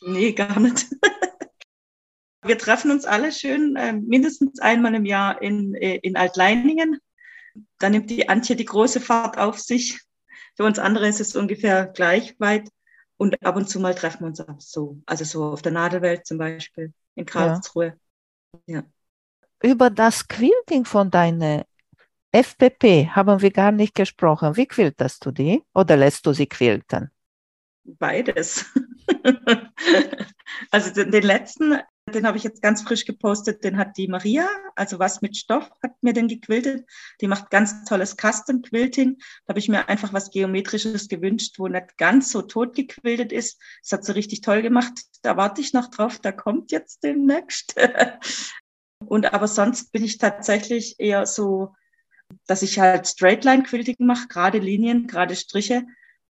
Nee, gar nicht. <laughs> Wir treffen uns alle schön äh, mindestens einmal im Jahr in, äh, in Altleiningen. Da nimmt die Antje die große Fahrt auf sich. Für uns andere ist es ungefähr gleich weit. Und ab und zu mal treffen wir uns auch so. Also so auf der Nadelwelt zum Beispiel, in Karlsruhe. Ja. Über das Quilting von deiner FPP haben wir gar nicht gesprochen. Wie quiltest du die oder lässt du sie quilten? Beides. <laughs> also den letzten, den habe ich jetzt ganz frisch gepostet, den hat die Maria, also was mit Stoff, hat mir den gequiltet. Die macht ganz tolles Custom Quilting. Da habe ich mir einfach was Geometrisches gewünscht, wo nicht ganz so tot gequiltet ist. Das hat sie richtig toll gemacht. Da warte ich noch drauf, da kommt jetzt demnächst. <laughs> Und aber sonst bin ich tatsächlich eher so, dass ich halt Straightline Quilting mache, gerade Linien, gerade Striche.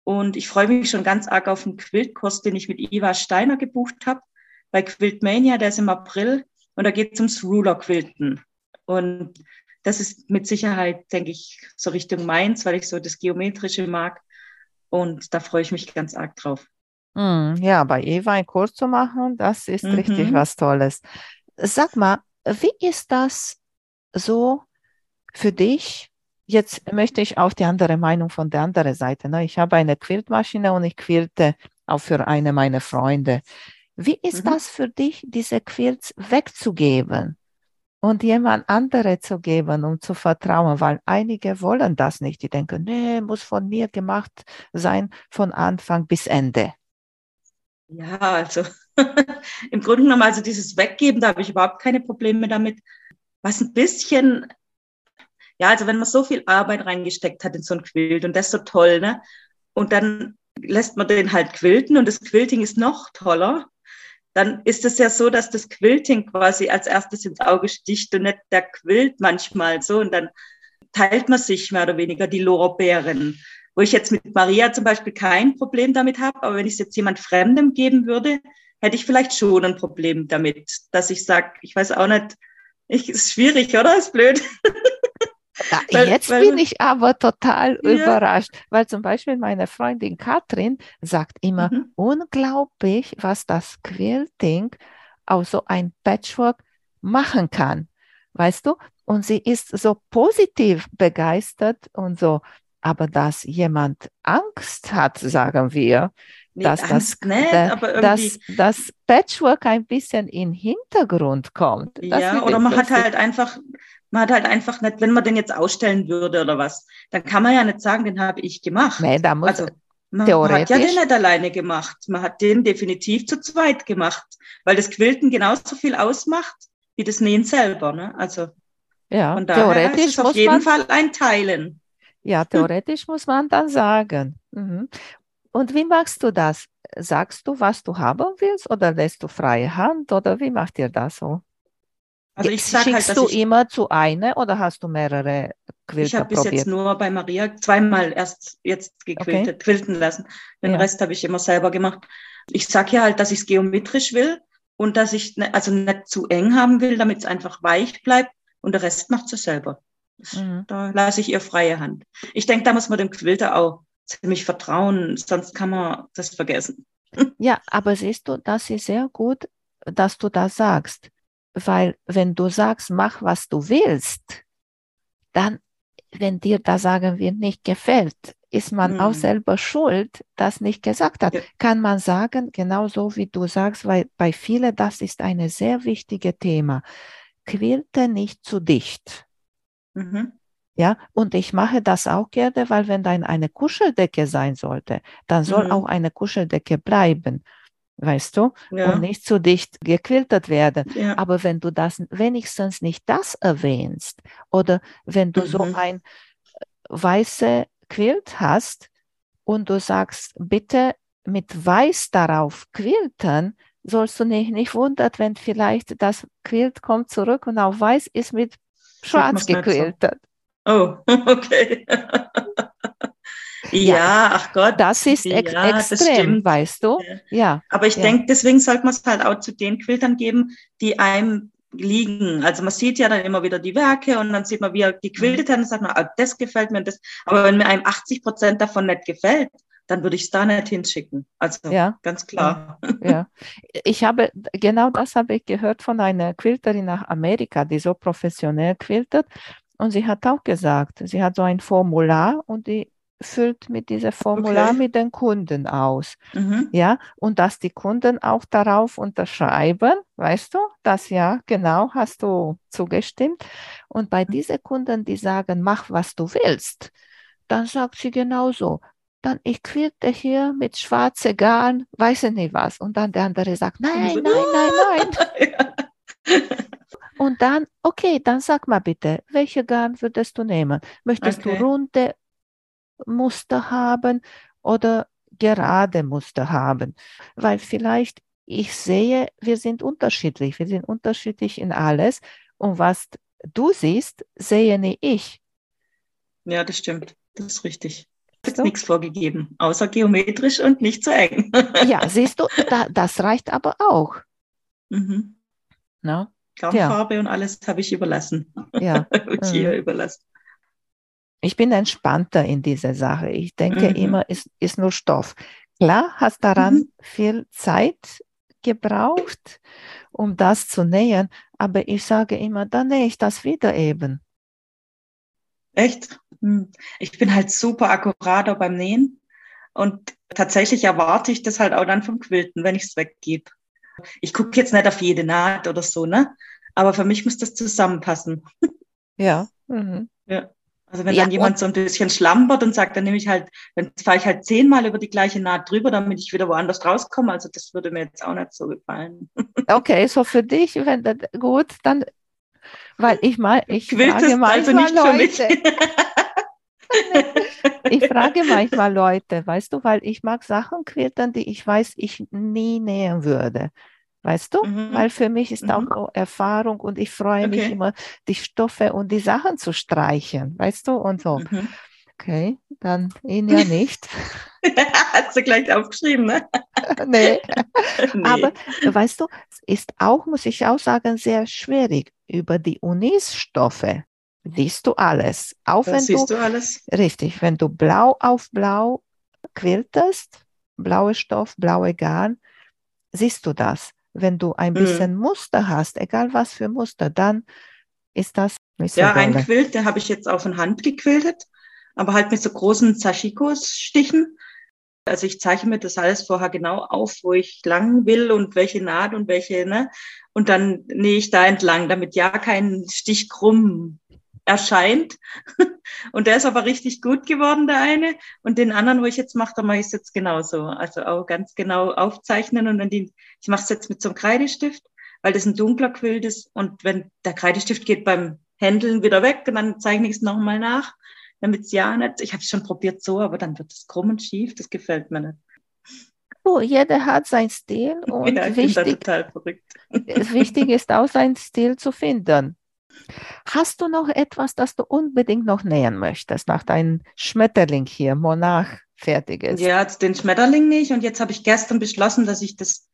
Und ich freue mich schon ganz arg auf einen Quiltkurs, den ich mit Iva Steiner gebucht habe bei Quiltmania, der ist im April und da geht es ums Ruler-Quilten. Und das ist mit Sicherheit, denke ich, so Richtung meins, weil ich so das Geometrische mag. Und da freue ich mich ganz arg drauf. Mm, ja, bei Eva einen Kurs zu machen, das ist mhm. richtig was Tolles. Sag mal, wie ist das so für dich? Jetzt möchte ich auf die andere Meinung von der anderen Seite. Ne? Ich habe eine Quiltmaschine und ich quilte auch für eine meiner Freunde. Wie ist mhm. das für dich, diese Quilts wegzugeben und jemand andere zu geben, um zu vertrauen? Weil einige wollen das nicht. Die denken, nee, muss von mir gemacht sein von Anfang bis Ende. Ja, also <laughs> im Grunde genommen, also dieses Weggeben, da habe ich überhaupt keine Probleme damit. Was ein bisschen, ja, also wenn man so viel Arbeit reingesteckt hat in so ein Quilt und das ist so toll, ne? Und dann lässt man den halt quilten und das Quilting ist noch toller dann ist es ja so, dass das Quilting quasi als erstes ins Auge sticht und nicht der Quilt manchmal so. Und dann teilt man sich mehr oder weniger die Lorbeeren. Wo ich jetzt mit Maria zum Beispiel kein Problem damit habe, aber wenn ich es jetzt jemand Fremdem geben würde, hätte ich vielleicht schon ein Problem damit, dass ich sage, ich weiß auch nicht, <laughs> ich, ist schwierig, oder? Ist blöd. Weil, jetzt weil, bin ich aber total ja. überrascht, weil zum Beispiel meine Freundin Katrin sagt immer, mhm. unglaublich, was das Quilting aus so ein Patchwork machen kann. Weißt du? Und sie ist so positiv begeistert und so, aber dass jemand Angst hat, sagen wir, nee, dass das, nicht, da, dass das Patchwork ein bisschen in den Hintergrund kommt. ja, oder man lustig. hat halt einfach man hat halt einfach nicht, wenn man den jetzt ausstellen würde oder was, dann kann man ja nicht sagen, den habe ich gemacht. Nee, da muss also, man hat ja den nicht alleine gemacht. Man hat den definitiv zu zweit gemacht, weil das Quilten genauso viel ausmacht wie das Nähen selber. Ne? Also ja, von daher theoretisch ist es auf jeden man, Fall ein Teilen. Ja, theoretisch muss man dann sagen. Mhm. Und wie machst du das? Sagst du, was du haben willst oder lässt du freie Hand oder wie macht ihr das so? Also ich sag Schickst halt, du immer zu einer oder hast du mehrere Quilter Ich habe bis jetzt nur bei Maria zweimal erst jetzt gequiltet, okay. quilten lassen. Den ja. Rest habe ich immer selber gemacht. Ich sage ja halt, dass ich es geometrisch will und dass ich ne, also nicht zu eng haben will, damit es einfach weich bleibt und der Rest macht sie selber. Mhm. Da lasse ich ihr freie Hand. Ich denke, da muss man dem Quilter auch ziemlich vertrauen, sonst kann man das vergessen. <laughs> Ja, aber siehst du, das ist sehr gut dass du das sagst, weil wenn du sagst, mach was du willst, dann, wenn dir da sagen wir nicht gefällt, ist man hm. auch selber schuld, das nicht gesagt hat. Ja. Kann man sagen, genauso wie du sagst, weil bei vielen das ist ein sehr wichtiges Thema. Quirlte nicht zu dicht. Mhm. Ja, und ich mache das auch gerne, weil wenn dann eine Kuscheldecke sein sollte, dann soll mhm. auch eine Kuscheldecke bleiben. Weißt du? Ja. Und nicht zu dicht gequiltert werden. Ja. Aber wenn du das wenigstens nicht das erwähnst oder wenn du mhm. so ein äh, weiße Quilt hast und du sagst, bitte mit Weiß darauf quilten, sollst du nicht, nicht wundern, wenn vielleicht das Quilt kommt zurück und auf Weiß ist mit Schwarz gequiltet. Oh, <laughs> okay. <laughs> ja, ja, ach Gott. Das ist ex ja, extrem, weißt du? Ja. Aber ich ja. denke, deswegen sollte man es halt auch zu den Quiltern geben, die einem liegen. Also man sieht ja dann immer wieder die Werke und dann sieht man, wie er gequiltet hat und sagt man, ah, das gefällt mir und das. Aber wenn mir einem 80 Prozent davon nicht gefällt, dann würde ich es da nicht hinschicken. Also ja. ganz klar. Ja. <laughs> Ich habe, genau das habe ich gehört von einer Quilterin nach Amerika, die so professionell quiltet. Und sie hat auch gesagt, sie hat so ein Formular und die füllt mit diesem Formular okay. mit den Kunden aus. Mhm. Ja, und dass die Kunden auch darauf unterschreiben, weißt du, das ja, genau, hast du zugestimmt. Und bei mhm. diesen Kunden, die sagen, mach, was du willst, dann sagt sie genauso, dann ich quilte hier mit schwarze Garn, weiß ich nicht was. Und dann der andere sagt, nein, nein, <laughs> nein, nein. Und dann, okay, dann sag mal bitte, welche Garn würdest du nehmen? Möchtest okay. du runde Muster haben oder gerade Muster haben? Weil vielleicht ich sehe, wir sind unterschiedlich, wir sind unterschiedlich in alles. Und was du siehst, sehe nicht ich. Ja, das stimmt. Das ist richtig. Es ist nichts vorgegeben, außer geometrisch und nicht zu eng. ja, <laughs> siehst du, da, das reicht aber auch. Mhm. Na? Garnfarbe ja. und alles habe ich überlassen. Ja. <laughs> ich mhm. überlassen. Ich bin entspannter in dieser Sache. Ich denke mhm. immer, es ist nur Stoff. Klar, hast daran mhm. viel Zeit gebraucht, um das zu nähen, aber ich sage immer, dann nähe ich das wieder eben. Echt? Hm. Ich bin halt super akkurat beim Nähen und tatsächlich erwarte ich das halt auch dann vom Quilten, wenn ich es weggebe. Ich gucke jetzt nicht auf jede Naht oder so, ne? Aber für mich muss das zusammenpassen. Ja. Mhm. Ja. Also wenn ja, dann jemand so ein bisschen schlampert und sagt, dann nehme ich halt, dann fahre ich halt zehnmal über die gleiche Naht drüber, damit ich wieder woanders rauskomme. Also das würde mir jetzt auch nicht so gefallen. <laughs> Okay, so für dich, wenn das gut, dann, weil ich mal, ich Quillt frage also manchmal also Leute. <laughs> ich frage manchmal Leute, weißt du, weil ich mag Sachen quiltern, die ich weiß, ich nie nähen würde. Weißt du? Mhm. Weil für mich ist mhm. auch Erfahrung und ich freue okay. mich immer, die Stoffe und die Sachen zu streichen, weißt du? Und so. Mhm. Okay, dann ihn ja nicht. <laughs> Hast du gleich aufgeschrieben, ne? <laughs> nee. <laughs> nee. Aber weißt du, es ist auch, muss ich auch sagen, sehr schwierig. Über die Unisstoffe siehst du alles. Auch das wenn siehst du, du alles. Richtig, wenn du blau auf blau quiltest, blauer Stoff, blaue Garn, siehst du das. Wenn du ein mhm. bisschen mhm. Muster hast, egal was für Muster, dann ist das nicht so Ja, dolle. ein Quilt, der habe ich jetzt auf von Hand gequiltet, aber halt mit so großen Sashikos-Stichen. Also ich zeichne mir das alles vorher genau auf, wo ich lang will und welche Naht und welche, ne? Und dann nähe ich da entlang, damit ja kein Stich krumm erscheint. <laughs> Und der ist aber richtig gut geworden, der eine. Und den anderen, wo ich jetzt mache, da mache ich es jetzt genauso. Also auch ganz genau aufzeichnen. Und wenn die, ich mache es jetzt mit so einem Kreidestift, weil das ein dunkler Quilt ist. Und wenn der Kreidestift geht beim Händeln wieder weg, und dann zeichne ich es nochmal nach, damit es ja nicht, ich habe es schon probiert so, aber dann wird es krumm und schief, das gefällt mir nicht. Oh, jeder hat seinen Stil <laughs> und ja, wichtig, <laughs> wichtig ist auch seinen Stil zu finden. Hast du noch etwas, das du unbedingt noch nähen möchtest, nach deinem Schmetterling hier, Monarch, fertig ist? Ja, den Schmetterling nicht. Und jetzt habe ich gestern beschlossen, dass ich das,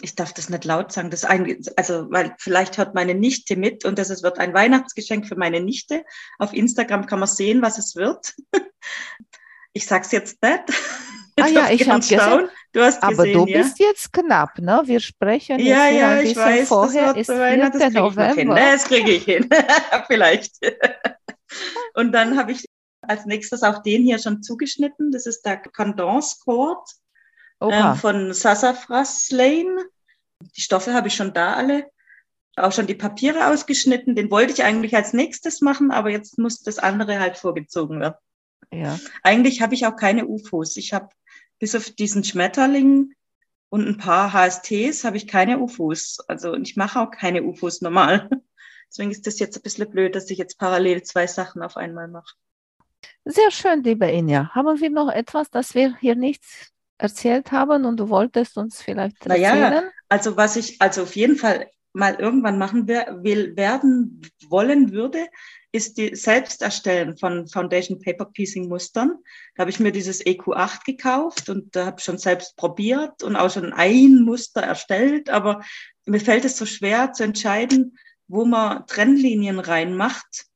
ich darf das nicht laut sagen, das ein, also, weil vielleicht hört meine Nichte mit und das wird ein Weihnachtsgeschenk für meine Nichte. Auf Instagram kann man sehen, was es wird. <laughs> Ich sag's jetzt nicht. Ah ja, <laughs> ich habe gesehen, Du hast Aber gesehen, du ja? bist jetzt knapp, ne? Wir sprechen jetzt Ja, ja, ein ich bisschen weiß, vorher, das ist 4. das kriege ich noch hin. November. Das kriege ich hin. <laughs> Vielleicht. <laughs> Und dann habe ich als nächstes auch den hier schon zugeschnitten. Das ist der Condance Cord Oha. ähm, von Sassafras Lane. Die Stoffe habe ich schon da alle. Auch schon die Papiere ausgeschnitten. Den wollte ich eigentlich als nächstes machen, aber jetzt muss das andere halt vorgezogen werden. ja. Eigentlich habe ich auch keine UFOs. Ich habe bis auf diesen Schmetterling und ein paar HSTs habe ich keine UFOs. Also ich mache auch keine UFOs normal. <laughs> Deswegen ist das jetzt ein bisschen blöd, dass ich jetzt parallel zwei Sachen auf einmal mache. Sehr schön, liebe Inja. Haben wir noch etwas, das wir hier nicht erzählt haben und du wolltest uns vielleicht erzählen? Also was ich also auf jeden Fall mal irgendwann machen will, werden wollen würde, ist die selbst erstellen von Foundation Paper Piecing Mustern. Da habe ich mir dieses EQ8 gekauft und da habe ich schon selbst probiert und auch schon ein Muster erstellt, aber mir fällt es so schwer zu entscheiden, wo man Trennlinien reinmacht.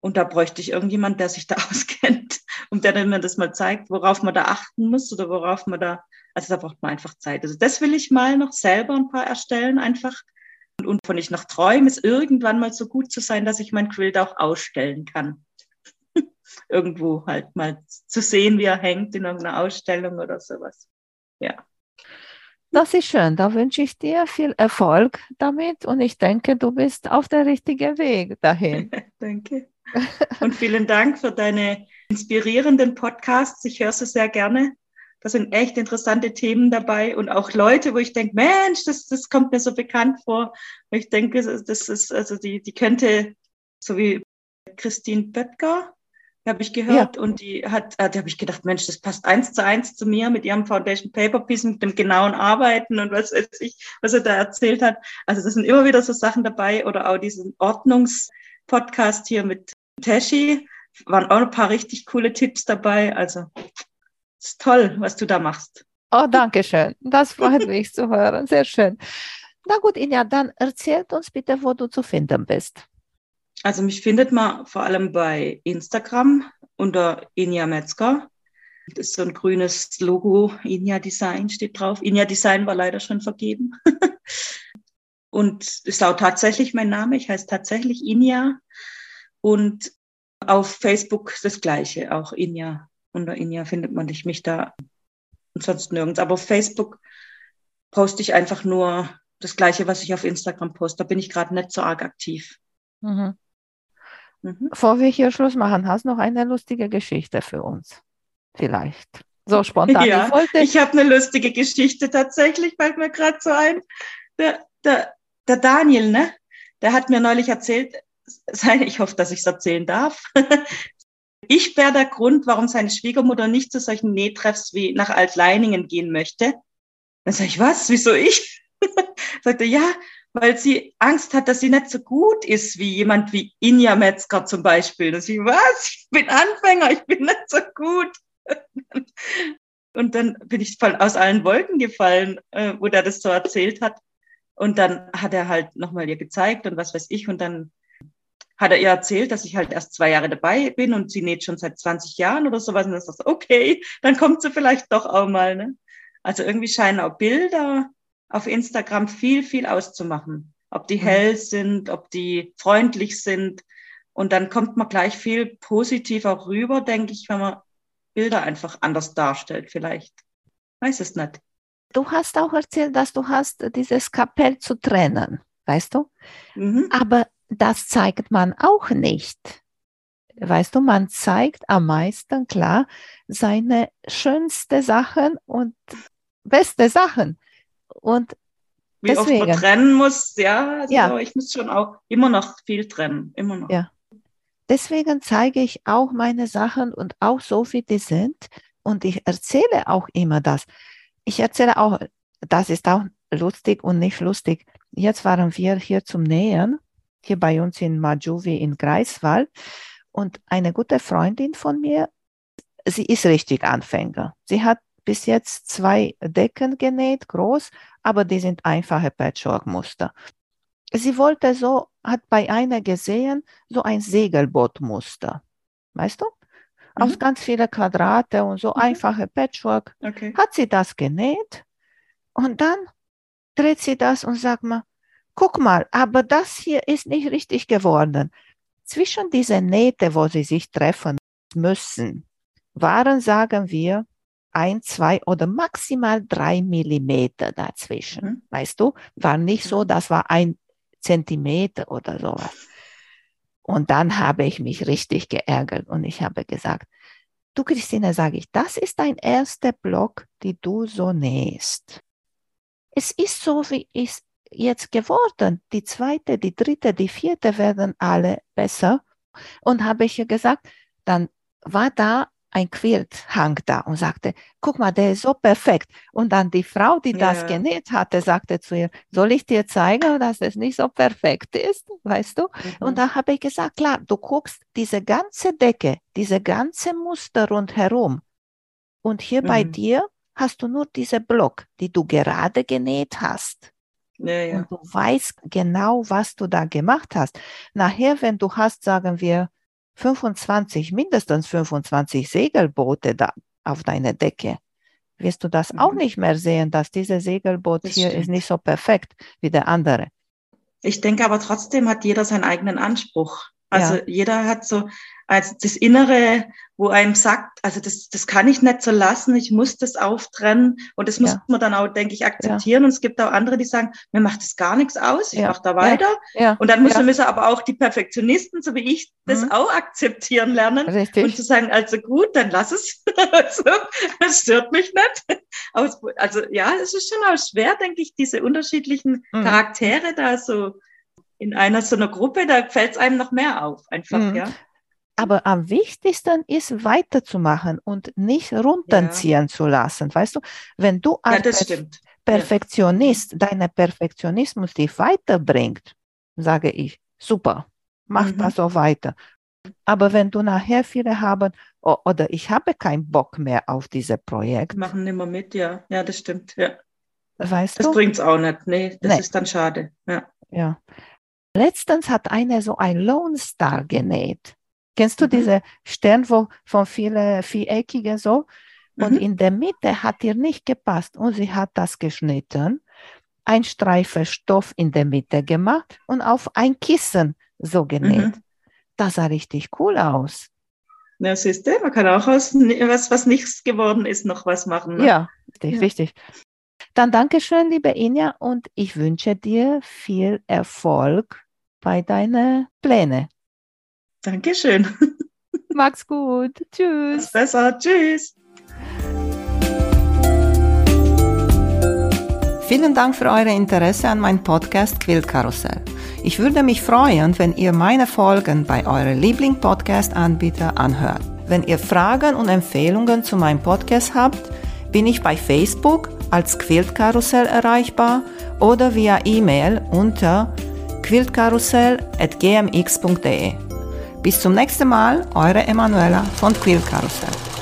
Und da bräuchte ich irgendjemand, der sich da <laughs> auskennt und der mir das mal zeigt, worauf man da achten muss oder worauf man da, also da braucht man einfach Zeit. Also das will ich mal noch selber ein paar erstellen einfach. Und, von ich noch träume, ist irgendwann mal so gut zu sein, dass ich mein Quilt auch ausstellen kann. <laughs> Irgendwo halt mal zu sehen, wie er hängt in irgendeiner Ausstellung oder sowas. Ja. Das ist schön. Da wünsche ich dir viel Erfolg damit und ich denke, du bist auf der richtigen Weg dahin. <laughs> Danke. Und vielen Dank für deine inspirierenden Podcasts. Ich höre sie sehr gerne. Da sind echt interessante Themen dabei und auch Leute, wo ich denke, Mensch, das, das kommt mir so bekannt vor. Und ich denke, das ist, also die, die könnte, so wie Christine Böttger, habe ich gehört und die hat, äh, da habe ich gedacht, Mensch, das passt eins zu eins zu mir mit ihrem Foundation Paper Piece, mit dem genauen Arbeiten und was weiß ich, was er da erzählt hat. Also das sind immer wieder so Sachen dabei oder auch diesen Ordnungspodcast hier mit Tashi, waren auch ein paar richtig coole Tipps dabei. Also ist toll, was du da machst. Oh, danke schön. Das freut <laughs> mich zu hören. Sehr schön. Na gut, Inja, dann erzählt uns bitte, wo du zu finden bist. Also mich findet man vor allem bei Instagram unter Inja Metzger. Das ist so ein grünes Logo, Inja Design steht drauf. Inja Design war leider schon vergeben. <laughs> Und ist auch tatsächlich mein Name. Ich heiße tatsächlich Inja. Und auf Facebook das gleiche, auch Inja. Unter Inja findet man dich mich da und sonst nirgends. Aber auf Facebook poste ich einfach nur das gleiche, was ich auf Instagram poste. Da bin ich gerade nicht so arg aktiv. Mhm. Mhm. Bevor wir hier Schluss machen, hast du noch eine lustige Geschichte für uns? Vielleicht. So spontan. Ja, ich wollte, Ich habe eine lustige Geschichte tatsächlich, fällt mir gerade so ein. Der, der, der Daniel, ne? Der hat mir neulich erzählt, sein, ich hoffe, dass ich es erzählen darf. Ich wäre der Grund, warum seine Schwiegermutter nicht zu solchen Nähtreffs wie nach Altleiningen gehen möchte. Dann sage ich, was? Wieso ich? <laughs> Sagt er, ja, weil sie Angst hat, dass sie nicht so gut ist wie jemand wie Inja Metzger zum Beispiel. Und ich, was? Ich bin Anfänger, ich bin nicht so gut. <laughs> Und dann bin ich voll aus allen Wolken gefallen, äh, wo der das so erzählt hat. Und dann hat er halt nochmal ihr gezeigt und was weiß ich. Und dann hat er ihr erzählt, dass ich halt erst zwei Jahre dabei bin und sie näht schon seit 20 Jahren oder sowas. Und dann sagt okay, dann kommt sie vielleicht doch auch mal. Ne? Also irgendwie scheinen auch Bilder auf Instagram viel, viel auszumachen. Ob die Mhm. hell sind, ob die freundlich sind. Und dann kommt man gleich viel positiv auch rüber, denke ich, wenn man Bilder einfach anders darstellt vielleicht. Weiß es nicht. du hast auch erzählt, dass du hast dieses Kapell zu trennen, weißt du? Mhm. Aber das zeigt man auch nicht. Weißt du, man zeigt am meisten klar seine schönste Sachen und beste Sachen. Und Wie oft Deswegen. man trennen muss, ja, also Ja. ich muss schon auch immer noch viel trennen, immer noch. Ja. deswegen zeige ich auch meine Sachen und auch so, wie die sind. Und ich erzähle auch immer das. Ich erzähle auch, das ist auch lustig und nicht lustig. Jetzt waren wir hier zum Nähen, hier bei uns in Majuvi in Greifswald. Und eine gute Freundin von mir, sie ist richtig Anfänger. Sie hat bis jetzt zwei Decken genäht, groß, aber die sind einfache Patchwork-Muster. Sie wollte so, hat bei einer gesehen, so ein Segelbootmuster. Weißt du? aus Mhm. ganz viele Quadrate und so Mhm. einfache Patchwork. Okay. Hat sie das genäht und dann dreht sie das und sagt mal, guck mal, aber das hier ist nicht richtig geworden. Zwischen diese Nähte, wo sie sich treffen müssen, waren, sagen wir, ein, zwei oder maximal drei Millimeter dazwischen. Mhm. Weißt du, war nicht so, das war ein Zentimeter oder sowas. Und dann habe ich mich richtig geärgert und ich habe gesagt, du Christine, sage ich, das ist dein erster Block, die du so nähst. Es ist so, wie es jetzt geworden. Die zweite, die dritte, die vierte werden alle besser. Und habe ich ihr gesagt, dann war da ein Quilthang da und sagte, guck mal, der ist so perfekt. Und dann die Frau, die das Ja. genäht hatte, sagte zu ihr, soll ich dir zeigen, dass es nicht so perfekt ist, weißt du? Mhm. Und da habe ich gesagt, klar, du guckst diese ganze Decke, diese ganze Muster rundherum. Und hier bei Mhm. dir hast du nur diese Block, die du gerade genäht hast. Ja, ja. Und du weißt genau, was du da gemacht hast. Nachher, wenn du hast, sagen wir, 25, mindestens 25 Segelboote da auf deiner Decke, wirst du das auch Mhm. nicht mehr sehen, dass dieses Segelboot Das hier ist stimmt. nicht so perfekt wie der andere. Ich denke aber trotzdem hat jeder seinen eigenen Anspruch. Also Ja. jeder hat so als das Innere, wo einem sagt, also das, das kann ich nicht so lassen, ich muss das auftrennen. Und das muss Ja. man dann auch, denke ich, akzeptieren. Und es gibt auch andere, die sagen, mir macht das gar nichts aus, ich Ja. mache da Ja. weiter. Ja, Und dann müssen, ja, müssen aber auch die Perfektionisten, so wie ich, das Mhm. auch akzeptieren lernen. Und richtig. zu sagen, also gut, dann lass es. <laughs> also, das stört mich nicht. Also ja, es ist schon auch schwer, denke ich, diese unterschiedlichen Mhm. Charaktere da so in einer so einer Gruppe, da fällt es einem noch mehr auf, einfach, Mhm. ja. Aber am wichtigsten ist weiterzumachen und nicht runterziehen zu lassen. Weißt du, wenn du Ja, als stimmt. Perfektionist deine Perfektionismus dich weiterbringt, sage ich, super, mach Mhm. das so weiter. Aber wenn du nachher viele haben, oh, oder ich habe keinen Bock mehr auf dieses Projekt, Machen nimmer mit, ja. Ja, das stimmt. Ja. weißt Das du? bringt's auch nicht. Nee, das Nee. ist dann schade. Ja. Ja. Letztens hat einer so ein Lone Star genäht. Kennst du Mhm. diese Stern, wo von viele viereckige so? Und Mhm. in der Mitte hat ihr nicht gepasst und sie hat das geschnitten, ein Streifen Stoff in der Mitte gemacht und auf ein Kissen so genäht. Mhm. Das sah richtig cool aus. Ja, siehst du, man kann auch aus was, was nichts geworden ist, noch was machen. Ne? Ja, richtig, Ja. richtig. Dann Dankeschön, liebe Inja, und ich wünsche dir viel Erfolg bei deinen Plänen. Dankeschön. <laughs> Mach's gut. Tschüss. besser. Tschüss. Vielen Dank für euer Interesse an meinem Podcast Quiltkarussell. Ich würde mich freuen, wenn ihr meine Folgen bei eurem Liebling-Podcast-Anbieter anhört. Wenn ihr Fragen und Empfehlungen zu meinem Podcast habt, bin ich bei Facebook als Quiltkarussell erreichbar oder via E-Mail unter quiltkarussell.gmx.de. Bis zum nächsten Mal, eure Emanuela von Quiltkarussell.